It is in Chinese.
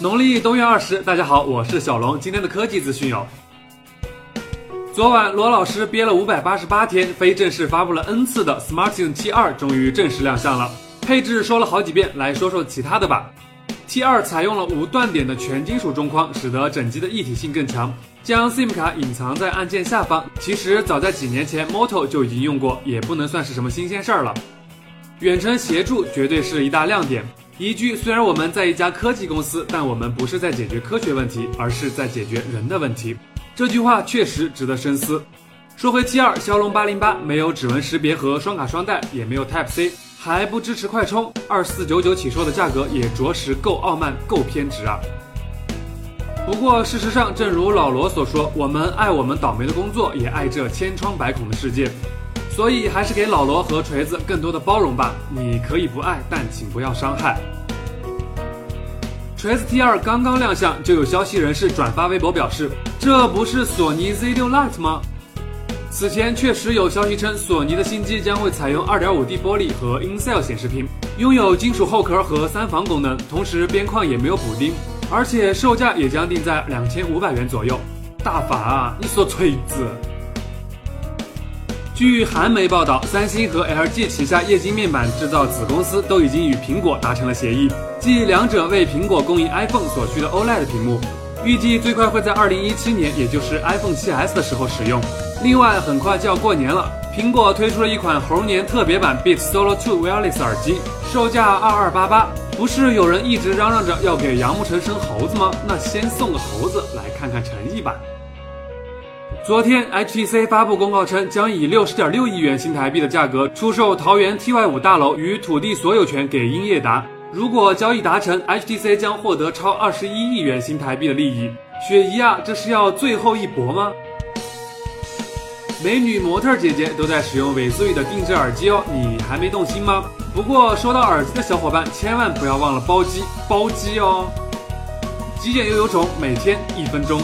农历冬月二十，大家好，我是小龙。今天的科技资讯有：昨晚罗老师憋了五百八十八天，非正式发布了 N 次的 SmartTune T2 终于正式亮相了。配置说了好几遍，来说说其他的吧。T2 采用了无断点的全金属中框，使得整机的一体性更强。将 SIM 卡隐藏在按键下方，其实早在几年前 Moto 就已经用过，也不能算是什么新鲜事儿了。远程协助绝对是一大亮点。一句虽然我们在一家科技公司，但我们不是在解决科学问题，而是在解决人的问题。这句话确实值得深思。说回 T2，骁龙八零八没有指纹识别和双卡双待，也没有 Type C，还不支持快充，二四九九起售的价格也着实够傲慢，够偏执啊。不过，事实上，正如老罗所说，我们爱我们倒霉的工作，也爱这千疮百孔的世界，所以还是给老罗和锤子更多的包容吧。你可以不爱，但请不要伤害。锤子 T2 刚刚亮相，就有消息人士转发微博表示，这不是索尼 Z6 Lite 吗？此前确实有消息称，索尼的新机将会采用 2.5D 玻璃和 In-Cell 显示屏，拥有金属后壳和三防功能，同时边框也没有补丁。而且售价也将定在两千五百元左右，大法啊！你说锤子？据韩媒报道，三星和 LG 旗下液晶面板制造子公司都已经与苹果达成了协议，即两者为苹果供应 iPhone 所需的 OLED 屏幕，预计最快会在二零一七年，也就是 iPhone 7s 的时候使用。另外，很快就要过年了，苹果推出了一款猴年特别版 Beats Solo 2 Wireless 耳机，售价二二八八。不是有人一直嚷嚷着要给杨慕辰生猴子吗？那先送个猴子来看看诚意吧。昨天 HTC 发布公告称，将以六十点六亿元新台币的价格出售桃园 TY 五大楼与土地所有权给英业达。如果交易达成，HTC 将获得超二十一亿元新台币的利益。雪姨啊，这是要最后一搏吗？美女模特姐姐都在使用尾速的定制耳机哦，你还没动心吗？不过说到耳机的小伙伴，千万不要忘了包机，包机哦！极简又有种，每天一分钟。